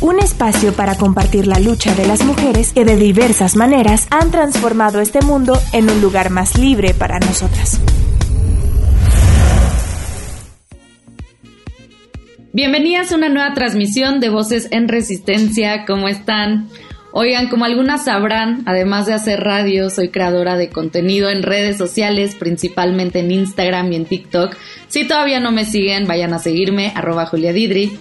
Un espacio para compartir la lucha de las mujeres que de diversas maneras han transformado este mundo en un lugar más libre para nosotras. Bienvenidas a una nueva transmisión de Voces en Resistencia. ¿Cómo están? Oigan, como algunas sabrán, además de hacer radio, soy creadora de contenido en redes sociales, principalmente en Instagram y en TikTok. Si todavía no me siguen, vayan a seguirme, arroba Julia Didri.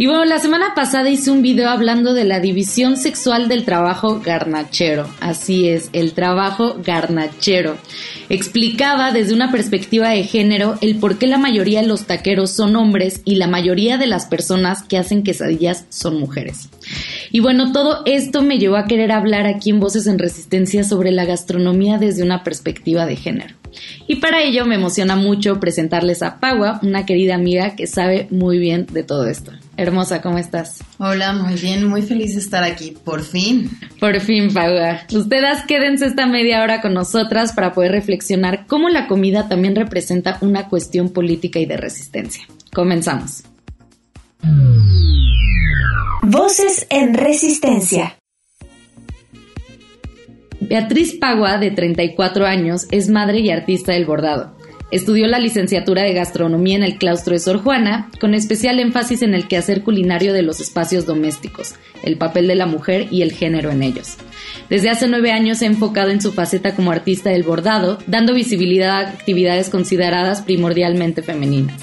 Y bueno, la semana pasada hice un video hablando de la división sexual del trabajo garnachero. Así es, el trabajo garnachero. Explicaba desde una perspectiva de género el por qué la mayoría de los taqueros son hombres y la mayoría de las personas que hacen quesadillas son mujeres. Y bueno, todo esto me llevó a querer hablar aquí en Voces en Resistencia sobre la gastronomía desde una perspectiva de género. Y para ello me emociona mucho presentarles a Pagua, una querida amiga que sabe muy bien de todo esto. Hermosa, ¿cómo estás? Hola, muy bien, muy feliz de estar aquí, por fin. Por fin, Pagua. Ustedes quédense esta media hora con nosotras para poder reflexionar cómo la comida también representa una cuestión política y de resistencia. Comenzamos. Voces en Resistencia. Beatriz Pagua, de 34 años, es madre y artista del bordado. Estudió la licenciatura de gastronomía en el claustro de Sor Juana, con especial énfasis en el quehacer culinario de los espacios domésticos, el papel de la mujer y el género en ellos. Desde hace nueve años se ha enfocado en su faceta como artista del bordado, dando visibilidad a actividades consideradas primordialmente femeninas.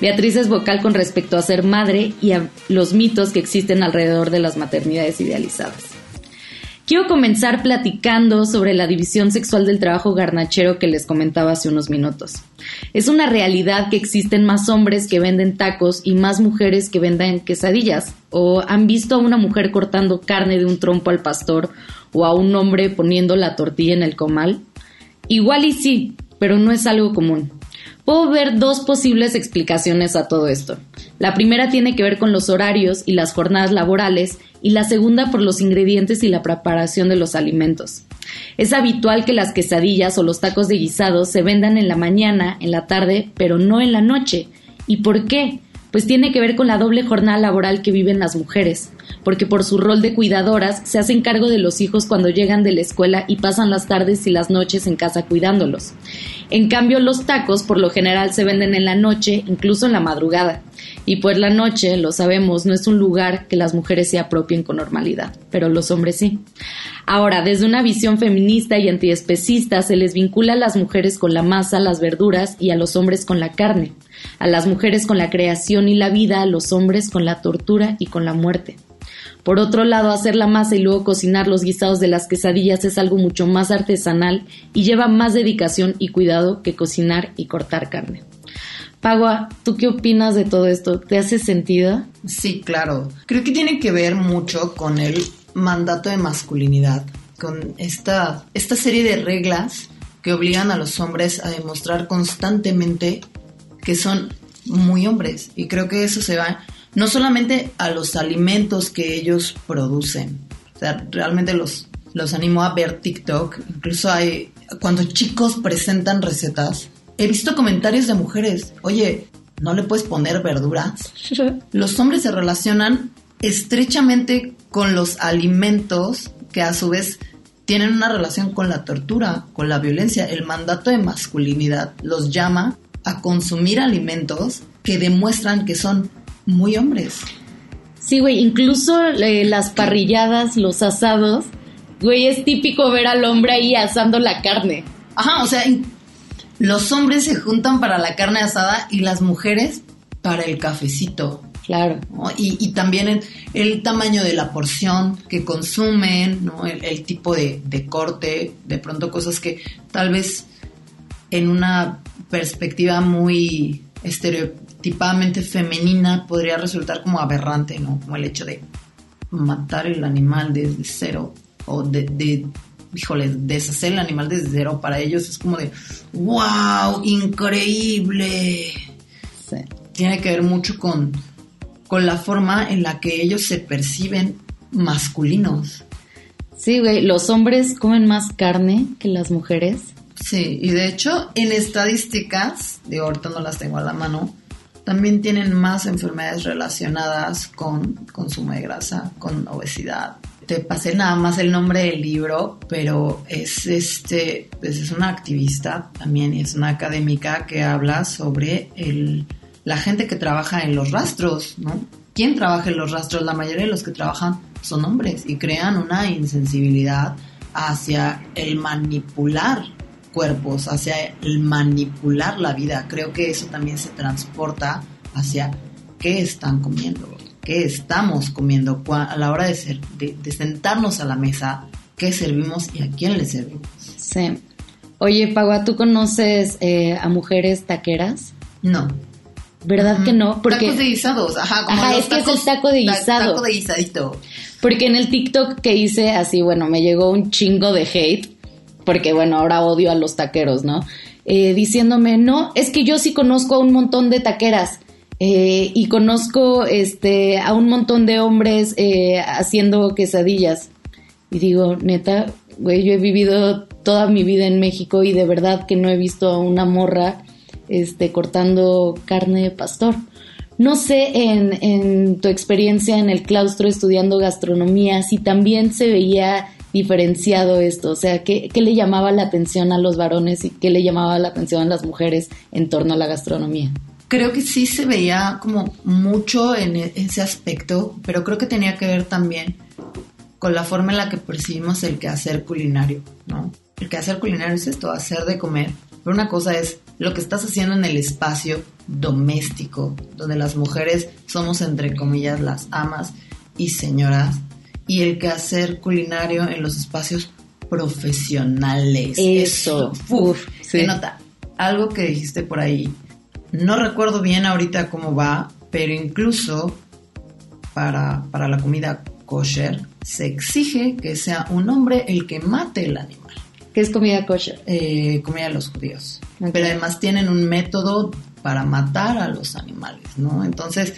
Beatriz es vocal con respecto a ser madre y a los mitos que existen alrededor de las maternidades idealizadas. Quiero comenzar platicando sobre la división sexual del trabajo garnachero que les comentaba hace unos minutos. Es una realidad que existen más hombres que venden tacos y más mujeres que venden quesadillas. ¿O han visto a una mujer cortando carne de un trompo al pastor o a un hombre poniendo la tortilla en el comal? Igual y sí, pero no es algo común. Puedo ver dos posibles explicaciones a todo esto. La primera tiene que ver con los horarios y las jornadas laborales y la segunda por los ingredientes y la preparación de los alimentos. Es habitual que las quesadillas o los tacos de guisado se vendan en la mañana, en la tarde, pero no en la noche. ¿Y por qué? Pues tiene que ver con la doble jornada laboral que viven las mujeres, porque por su rol de cuidadoras se hacen cargo de los hijos cuando llegan de la escuela y pasan las tardes y las noches en casa cuidándolos. En cambio, los tacos por lo general se venden en la noche, incluso en la madrugada. Y pues la noche, lo sabemos, no es un lugar que las mujeres se apropien con normalidad, pero los hombres sí. Ahora, desde una visión feminista y antiespecista se les vincula a las mujeres con la masa, las verduras y a los hombres con la carne a las mujeres con la creación y la vida, a los hombres con la tortura y con la muerte. Por otro lado, hacer la masa y luego cocinar los guisados de las quesadillas es algo mucho más artesanal y lleva más dedicación y cuidado que cocinar y cortar carne. Pagua, ¿tú qué opinas de todo esto? ¿Te hace sentido? Sí, claro. Creo que tiene que ver mucho con el mandato de masculinidad, con esta, esta serie de reglas que obligan a los hombres a demostrar constantemente que son muy hombres. Y creo que eso se va no solamente a los alimentos que ellos producen. O sea, realmente los, los animo a ver TikTok. Incluso hay, cuando chicos presentan recetas, he visto comentarios de mujeres, oye, ¿no le puedes poner verduras? Los hombres se relacionan estrechamente con los alimentos que a su vez tienen una relación con la tortura, con la violencia. El mandato de masculinidad los llama a consumir alimentos que demuestran que son muy hombres. Sí, güey, incluso eh, las parrilladas, los asados, güey, es típico ver al hombre ahí asando la carne. Ajá, o sea, los hombres se juntan para la carne asada y las mujeres para el cafecito. Claro. Y, también el, tamaño de la porción que consumen, ¿no? el, tipo de, de, corte, de pronto cosas que tal vez en una perspectiva muy estereotipadamente femenina podría resultar como aberrante, ¿no? Como el hecho de matar el animal desde cero o de, híjole, deshacer el animal desde cero para ellos es como de, wow, increíble. Sí. Tiene que ver mucho con, con la forma en la que ellos se perciben masculinos. Sí, güey, los hombres comen más carne que las mujeres. Sí, y de hecho en estadísticas, de ahorita no las tengo a la mano, también tienen más enfermedades relacionadas con consumo de grasa, con obesidad. Te pasé nada más el nombre del libro, pero es este, pues es una activista también y es una académica que habla sobre el, la gente que trabaja en los rastros, ¿no? ¿Quién trabaja en los rastros? La mayoría de los que trabajan son hombres y crean una insensibilidad hacia el manipular cuerpos, hacia el manipular la vida. Creo que eso también se transporta hacia qué están comiendo, qué estamos comiendo a la hora de, ser, de, de sentarnos a la mesa, qué servimos y a quién le servimos. Sí. Oye, Pagua, ¿tú conoces eh, a mujeres taqueras? No. ¿Verdad que no? Porque, tacos de guisados, ajá. Como ajá, es que es el taco de guisado. Taco de guisadito. Porque en el TikTok que hice así, bueno, me llegó un chingo de hate, porque bueno, ahora odio a los taqueros, ¿no? Eh, diciéndome, no, es que yo sí conozco a un montón de taqueras. Eh, y conozco este a un montón de hombres eh, haciendo quesadillas. Y digo, neta, güey, yo he vivido toda mi vida en México y de verdad que no he visto a una morra este, cortando carne de pastor. No sé en, en, tu experiencia en el claustro estudiando gastronomía si también se veía diferenciado esto, o sea, ¿qué, ¿qué, le llamaba la atención a los varones y qué le llamaba la atención a las mujeres en torno a la gastronomía. Creo que sí se veía como mucho en ese aspecto, pero creo que tenía que ver también con la forma en la que percibimos el quehacer culinario, ¿no? El quehacer culinario es esto, hacer de comer, pero una cosa es lo que estás haciendo en el espacio doméstico, donde las mujeres somos entre comillas las amas y señoras, y el quehacer culinario en los espacios profesionales. Eso, uf, sí. Se nota. Algo que dijiste por ahí, no recuerdo bien ahorita cómo va, pero incluso para, para la comida kosher se exige que sea un hombre el que mate el animal. ¿Qué es comida kosher? Eh, comida de los judíos. Okay. Pero además tienen un método para matar a los animales, ¿no? Entonces,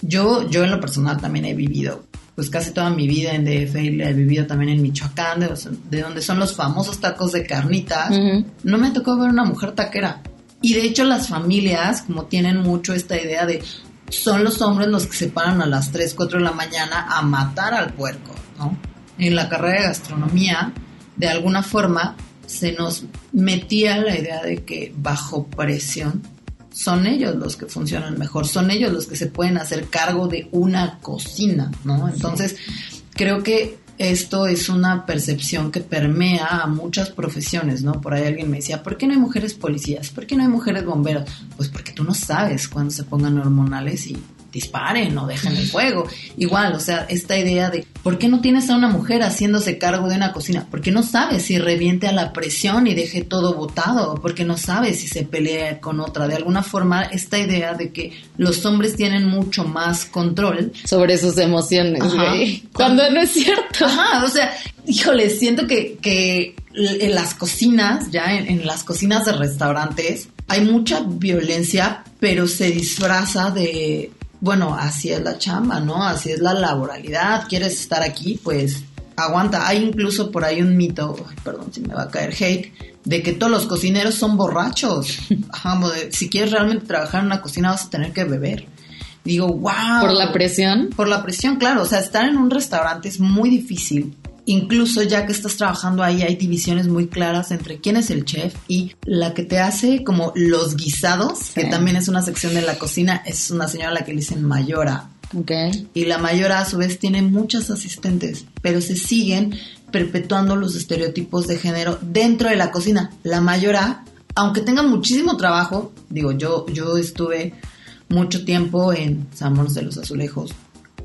yo, yo en lo personal también he vivido, pues casi toda mi vida en DF, he vivido también en Michoacán, de, de donde son los famosos tacos de carnitas. Uh -huh. No me tocó ver una mujer taquera. Y de hecho las familias, como tienen mucho esta idea de, son los hombres los que se paran a las 3, 4 de la mañana a matar al puerco, ¿no? En la carrera de gastronomía, de alguna forma, se nos metía la idea de que bajo presión son ellos los que funcionan mejor, son ellos los que se pueden hacer cargo de una cocina, ¿no? Entonces, creo que esto es una percepción que permea a muchas profesiones, ¿no? Por ahí alguien me decía, ¿por qué no hay mujeres policías? ¿Por qué no hay mujeres bomberos? Pues porque tú no sabes cuándo se pongan hormonales y disparen o dejen el fuego. Igual, o sea, esta idea de ¿por qué no tienes a una mujer haciéndose cargo de una cocina? Porque no sabes si reviente a la presión y deje todo botado, porque no sabes si se pelea con otra. De alguna forma, esta idea de que los hombres tienen mucho más control sobre sus emociones. Cuando no es cierto. Ajá, o sea, híjole, siento que, que en las cocinas, ya en, en las cocinas de restaurantes, hay mucha violencia, pero se disfraza de bueno, así es la chamba, ¿no? Así es la laboralidad. ¿Quieres estar aquí? Pues aguanta. Hay incluso por ahí un mito, perdón si me va a caer hate, de que todos los cocineros son borrachos. Ajá, si quieres realmente trabajar en una cocina vas a tener que beber. Digo, wow. ¿Por la presión? Por la presión, claro. O sea, estar en un restaurante es muy difícil incluso ya que estás trabajando ahí hay divisiones muy claras entre quién es el chef y la que te hace como los guisados, sí. que también es una sección de la cocina, es una señora a la que le dicen mayora. Okay. Y la mayora a su vez tiene muchas asistentes, pero se siguen perpetuando los estereotipos de género dentro de la cocina. La mayora, aunque tenga muchísimo trabajo, digo, yo, yo estuve mucho tiempo en Salmones de los Azulejos,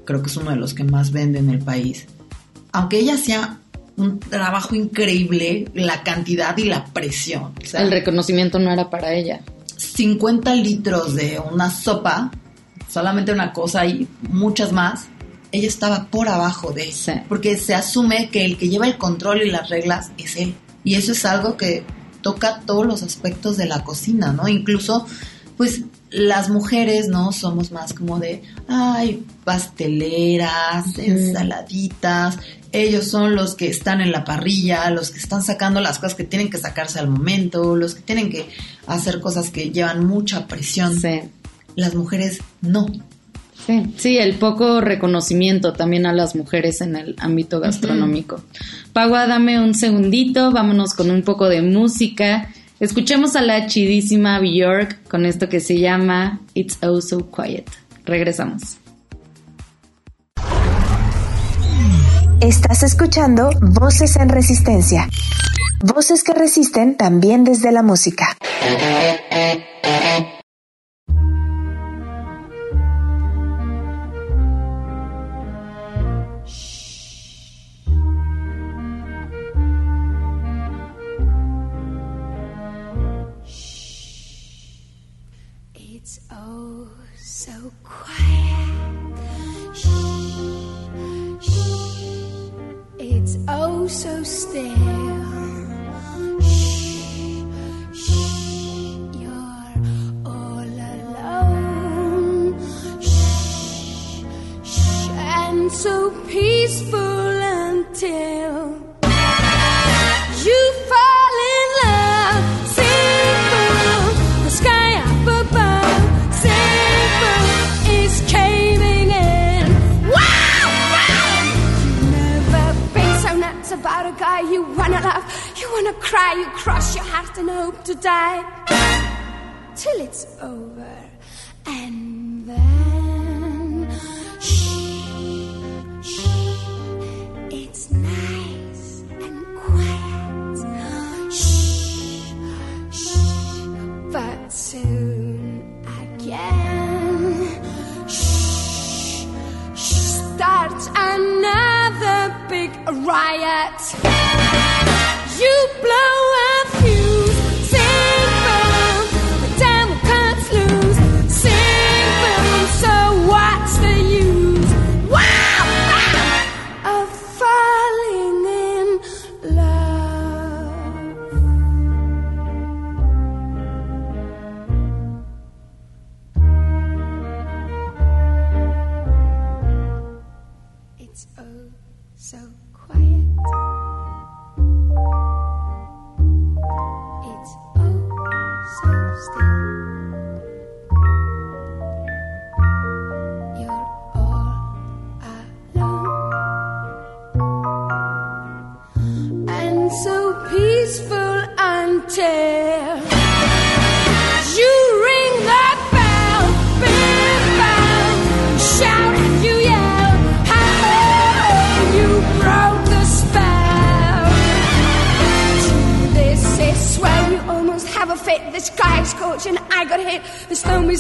creo que es uno de los que más vende en el país aunque ella hacía un trabajo increíble, la cantidad y la presión. O sea, el reconocimiento no era para ella. 50 litros de una sopa, solamente una cosa y muchas más, ella estaba por abajo de él, porque se asume que el que lleva el control y las reglas es él. Y eso es algo que toca todos los aspectos de la cocina, ¿no? Incluso, pues las mujeres, ¿no? Somos más como de, ay, pasteleras, ensaladitas. Ellos son los que están en la parrilla, los que están sacando las cosas que tienen que sacarse al momento, los que tienen que hacer cosas que llevan mucha presión. Sí. Las mujeres no. Sí, sí, el poco reconocimiento también a las mujeres en el ámbito gastronómico. Pagua, dame un segundito, vámonos con un poco de música. Escuchemos a la chidísima Bjork con esto que se llama It's Oh So Quiet. Regresamos. Estás escuchando Voces en Resistencia. Voces que resisten también desde la música. Wanna cry, you cross your heart and hope to die till it's over. And then, shh, shh, it's nice and quiet. Shh, shh, but soon again, shh, shh, starts another big riot. You blow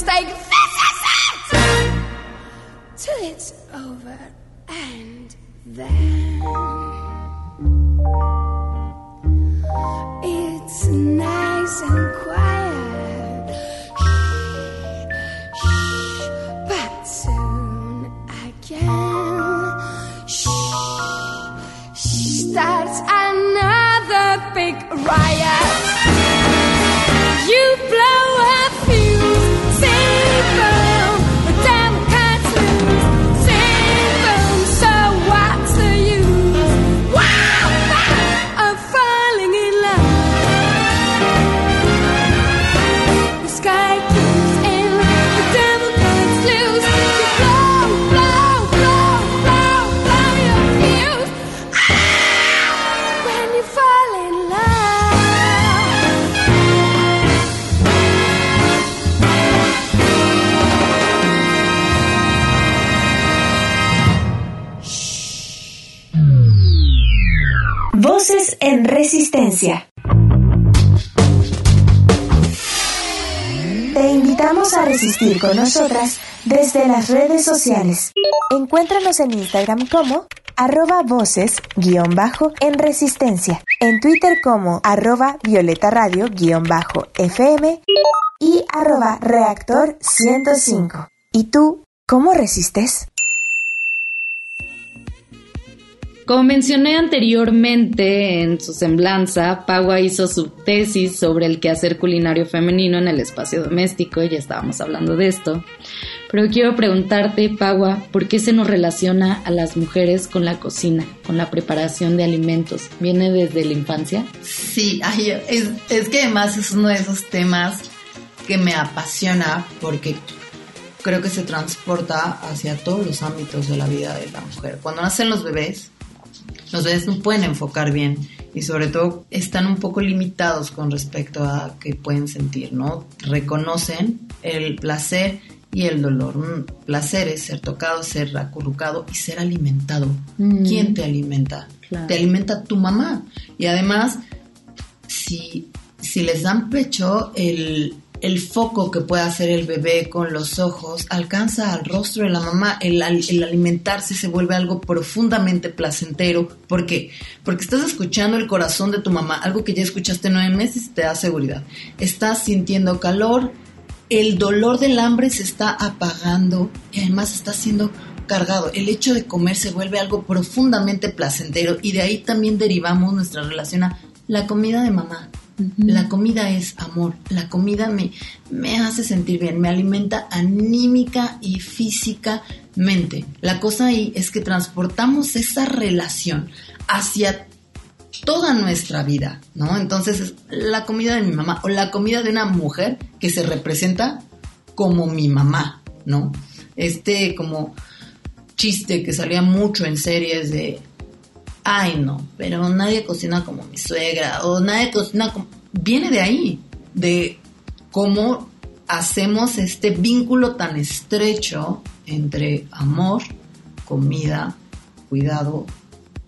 This is it! Till it's over and then. It's nice and quiet. Shh, shh, but soon again. Shh, shh, starts another big riot. Resistir con nosotras desde las redes sociales. Encuéntranos en Instagram como arroba voces guion bajo en resistencia, en Twitter como arroba violeta radio guion bajo fm y arroba reactor 105. ¿Y tú cómo resistes? Como mencioné anteriormente en su semblanza, Pagua hizo su tesis sobre el quehacer culinario femenino en el espacio doméstico, y ya estábamos hablando de esto. Pero quiero preguntarte, Pagua, ¿por qué se nos relaciona a las mujeres con la cocina, con la preparación de alimentos? ¿Viene desde la infancia? Sí, es, es que además es uno de esos temas que me apasiona porque creo que se transporta hacia todos los ámbitos de la vida de la mujer. Cuando nacen los bebés, los bebés no pueden enfocar bien y sobre todo están un poco limitados con respecto a qué pueden sentir, ¿no? Reconocen el placer y el dolor. Un placer es ser tocado, ser acurrucado y ser alimentado. Mm. ¿Quién te alimenta? Te alimenta tu mamá. Y además, si, si les dan pecho, el, el foco que puede hacer el bebé con los ojos alcanza al rostro de la mamá. El, alimentarse se vuelve algo profundamente placentero. ¿Por qué? Porque estás escuchando el corazón de tu mamá, algo que ya escuchaste nueve meses y te da seguridad. Estás sintiendo calor, el dolor del hambre se está apagando y además está siendo cargado. El hecho de comer se vuelve algo profundamente placentero y de ahí también derivamos nuestra relación a la comida de mamá la comida es amor, la comida me, me hace sentir bien, me alimenta anímica y físicamente. La cosa ahí es que transportamos esa relación hacia toda nuestra vida, ¿no? Entonces, la comida de mi mamá o la comida de una mujer que se representa como mi mamá, ¿no? Este como chiste que salía mucho en series de ay no, pero nadie cocina como mi suegra o nadie cocina como... Viene de ahí, de cómo hacemos este vínculo tan estrecho entre amor, comida, cuidado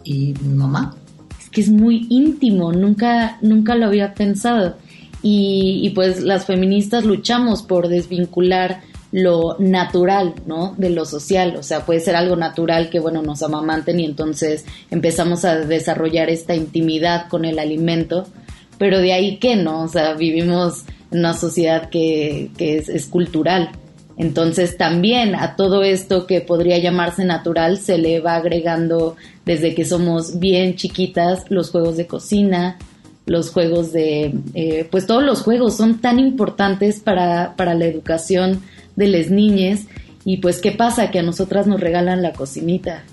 y mamá. Es que es muy íntimo, nunca, nunca lo había pensado. Y, y pues las feministas luchamos por desvincular lo natural, ¿no? De lo social, o sea, puede ser algo natural que, bueno, nos amamanten y entonces empezamos a desarrollar esta intimidad con el alimento, pero de ahí que, ¿no? O sea, vivimos en una sociedad que, que es, es cultural. Entonces también a todo esto que podría llamarse natural se le va agregando desde que somos bien chiquitas los juegos de cocina, los juegos de, eh, pues todos los juegos son tan importantes para, para la educación de las niñas y pues qué pasa que a nosotras nos regalan la cocinita.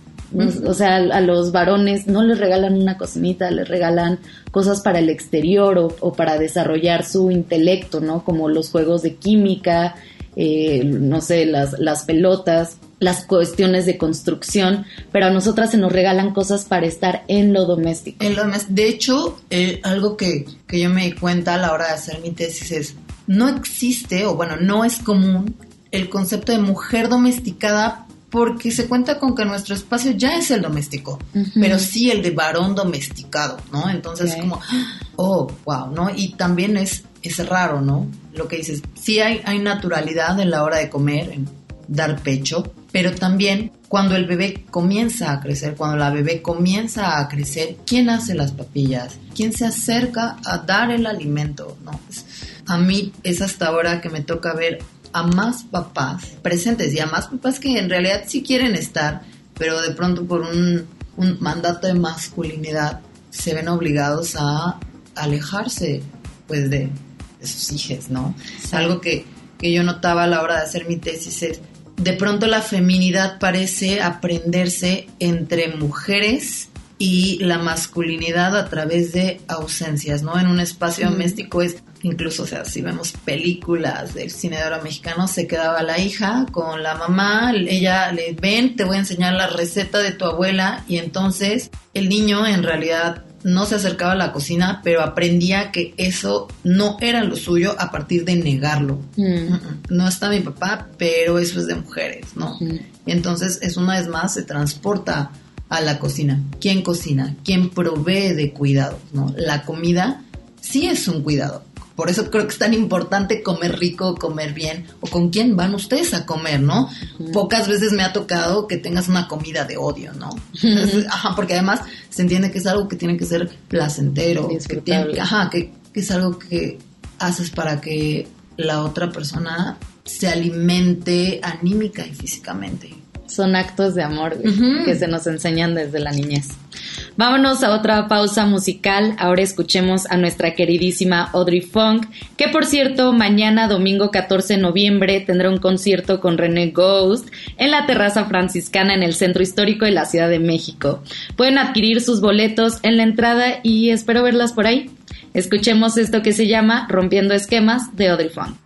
o sea, a, los varones no les regalan una cocinita, les regalan cosas para el exterior o, para desarrollar su intelecto, ¿no? Como los juegos de química, eh, no sé, las, las pelotas, las cuestiones de construcción, pero a nosotras se nos regalan cosas para estar en lo doméstico. En lo De hecho, eh, algo que, que yo me di cuenta a la hora de hacer mi tesis es, no existe, o bueno, no es común el concepto de mujer domesticada porque se cuenta con que nuestro espacio ya es el doméstico, pero sí el de varón domesticado, ¿no? Entonces es como, oh, wow, ¿no? Y también es, es raro, ¿no? Lo que dices, sí hay, hay naturalidad en la hora de comer, en dar pecho, pero también cuando el bebé comienza a crecer, cuando la bebé comienza a crecer, ¿quién hace las papillas? ¿Quién se acerca a dar el alimento? ¿no? Pues, a mí es hasta ahora que me toca ver a más papás presentes y a más papás que en realidad sí quieren estar, pero de pronto por un, mandato de masculinidad se ven obligados a alejarse pues de, sus hijos, ¿no? Algo que, que yo notaba a la hora de hacer mi tesis es, de pronto la feminidad parece aprenderse entre mujeres y la masculinidad a través de ausencias, ¿no? En un espacio doméstico es incluso, o sea, si vemos películas del cine de oro mexicano, se quedaba la hija con la mamá, ella le ven, te voy a enseñar la receta de tu abuela y entonces el niño en realidad no se acercaba a la cocina, pero aprendía que eso no era lo suyo a partir de negarlo. Mm. No está mi papá, pero eso es de mujeres, ¿no? Y entonces es una vez más se transporta a la cocina. ¿Quién cocina? ¿Quién provee de cuidados? ¿no? La comida sí es un cuidado. Por eso creo que es tan importante comer rico, comer bien, o con quién van ustedes a comer, ¿no? Pocas veces me ha tocado que tengas una comida de odio, ¿no? ajá, porque además se entiende que es algo que tiene que ser placentero, que, ajá, que, que es algo que haces para que la otra persona se alimente anímica y físicamente. Son actos de amor que se nos enseñan desde la niñez. Vámonos a otra pausa musical. Ahora escuchemos a nuestra queridísima Audrey Funk, que por cierto, mañana domingo 14 de noviembre tendrá un concierto con René Ghost en la terraza franciscana en el centro histórico de la Ciudad de México. Pueden adquirir sus boletos en la entrada y espero verlas por ahí. Escuchemos esto que se llama Rompiendo Esquemas de Audrey Funk.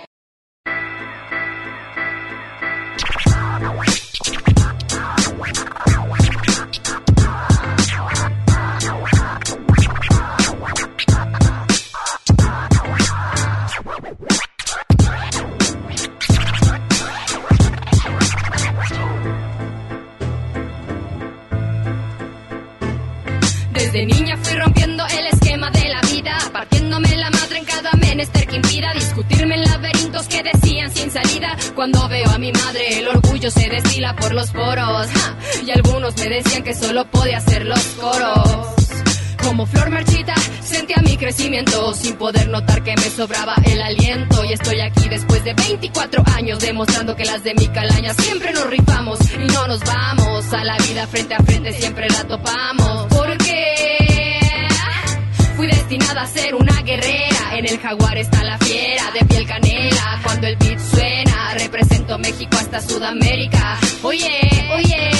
Desde niña fui rompiendo el esquema de la vida, partiéndome la madre en cada menester que impida discutirme en laberintos que decían sin salida. Cuando veo a mi madre, el orgullo se destila por los poros. Y algunos me decían que solo podía hacer los coros. Como flor marchita, sentía mi crecimiento sin poder notar que me sobraba el aliento. Y estoy aquí después de 24 años demostrando que las de mi calaña siempre nos rifamos y no nos vamos. A la vida frente a frente siempre la topamos. Destinada a ser una guerrera. En el jaguar está la fiera de piel canela. Cuando el beat suena, represento México hasta Sudamérica. Oye, oye,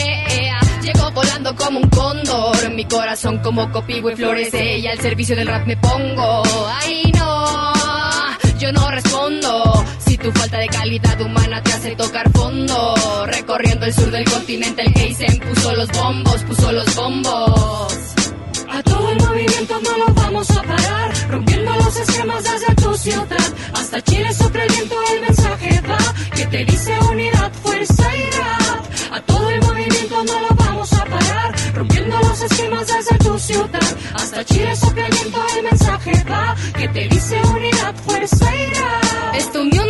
Llego volando como un cóndor, mi corazón como copivo y florece y al servicio del rap me pongo. Ay no, yo no respondo. Si tu falta de calidad humana te hace tocar fondo, recorriendo el sur del continente el Heisen puso los bombos, puso los bombos. A todo el movimiento no lo vamos a parar, rompiendo los esquemas desde tu ciudad. Hasta Chile sopla el el mensaje va, que te dice unidad, fuerza y rap. A todo el movimiento no lo vamos a parar, rompiendo los esquemas desde tu ciudad. Hasta Chile viento, el mensaje va, que te dice unidad, fuerza y rap. Esta unión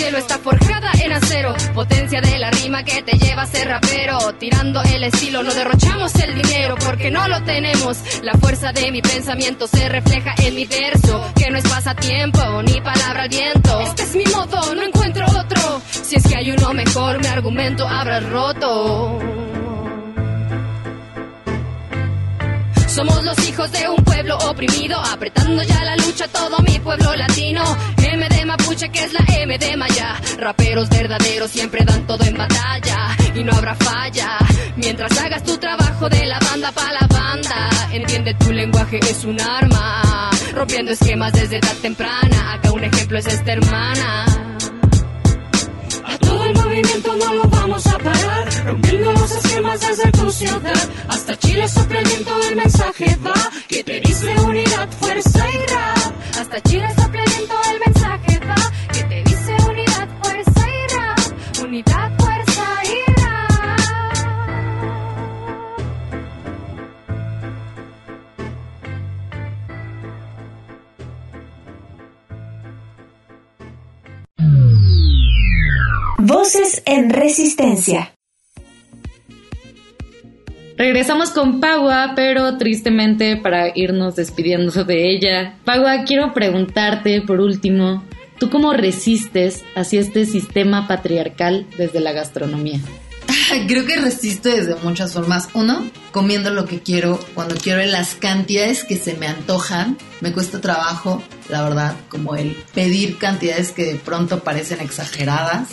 hielo, está forjada en acero. Potencia de la rima que te lleva a ser rapero. Tirando el estilo, no derrochamos el dinero porque no lo tenemos. La fuerza de mi pensamiento se refleja en mi verso, que no es pasatiempo ni palabra al viento. Este es mi modo, no encuentro otro. Si es que hay uno mejor, mi argumento habrá roto. Somos los hijos de un pueblo oprimido, apretando ya la lucha todo mi pueblo latino. M de Mapuche que es la M de Maya. Raperos verdaderos siempre dan todo en batalla y no habrá falla. Mientras hagas tu trabajo de la banda para la banda, entiende tu lenguaje es un arma. Rompiendo esquemas desde edad temprana, acá un ejemplo es esta hermana. A todo el movimiento no lo vamos a parar, rompiendo los esquemas desde tu ciudad. Hasta Chile sopla el mensaje va, que te dice unidad, fuerza y rap. Hasta Chile sopla el el mensaje va, que te dice unidad, fuerza y rap. Unidad, Voces en Resistencia. Regresamos con Pagua, pero tristemente para irnos despidiendo de ella. Pagua, quiero preguntarte por último, ¿tú cómo resistes hacia este sistema patriarcal desde la gastronomía? Creo que resisto desde muchas formas. Uno, comiendo lo que quiero, cuando quiero en las cantidades que se me antojan. Me cuesta trabajo, la verdad, como el pedir cantidades que de pronto parecen exageradas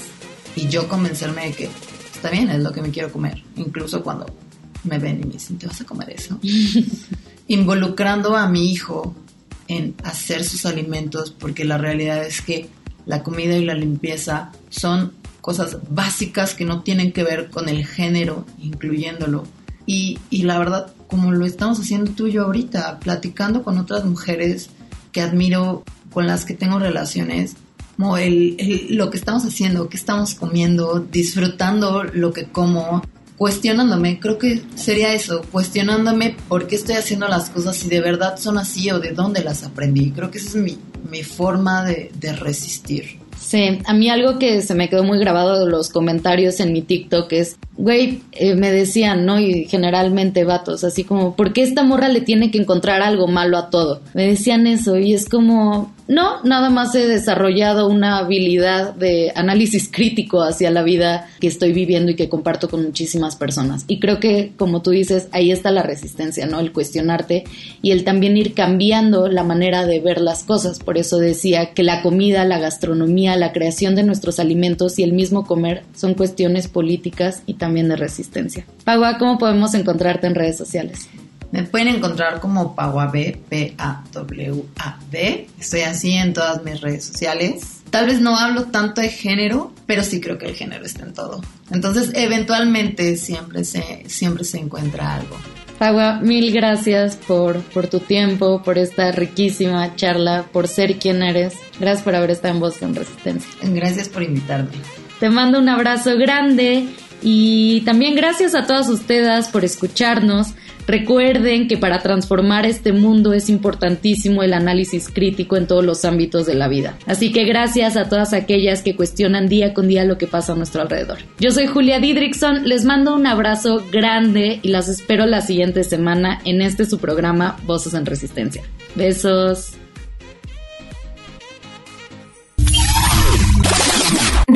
y yo convencerme de que está bien, es lo que me quiero comer. Incluso cuando me ven y me dicen, ¿te vas a comer eso? Involucrando a mi hijo en hacer sus alimentos, porque la realidad es que la comida y la limpieza son cosas básicas que no tienen que ver con el género, incluyéndolo. Y, y la verdad, como lo estamos haciendo tú y yo ahorita, platicando con otras mujeres que admiro, con las que tengo relaciones, como lo que estamos haciendo, qué estamos comiendo, disfrutando lo que como, cuestionándome, creo que sería eso, cuestionándome por qué estoy haciendo las cosas, si de verdad son así o de dónde las aprendí. Creo que esa es mi, mi forma de, de resistir. Sí, a mí algo que se me quedó muy grabado de los comentarios en mi TikTok es güey, eh, me decían, ¿no? Y generalmente vatos, así como, ¿por qué esta morra le tiene que encontrar algo malo a todo? Me decían eso y es como, no, nada más he desarrollado una habilidad de análisis crítico hacia la vida que estoy viviendo y que comparto con muchísimas personas. Y creo que, como tú dices, ahí está la resistencia, ¿no? El cuestionarte y el también ir cambiando la manera de ver las cosas. Por eso decía que la comida, la gastronomía, la creación de nuestros alimentos y el mismo comer son cuestiones políticas y también de resistencia. Pagua, ¿cómo podemos encontrarte en redes sociales? Me pueden encontrar como Paguab, P-A-W-A-D. Estoy así en todas mis redes sociales. Tal vez no hablo tanto de género, pero sí creo que el género está en todo. Entonces, eventualmente siempre se, siempre se encuentra algo. Pagua, mil gracias por, por tu tiempo, por esta riquísima charla, por ser quien eres. Gracias por haber estado en Voz con Resistencia. Gracias por invitarme. Te mando un abrazo grande y también gracias a todas ustedes por escucharnos. Recuerden que para transformar este mundo es importantísimo el análisis crítico en todos los ámbitos de la vida. Así que gracias a todas aquellas que cuestionan día con día lo que pasa a nuestro alrededor. Yo soy Julia Didrickson, les mando un abrazo grande y las espero la siguiente semana en este su programa Voces en Resistencia. Besos.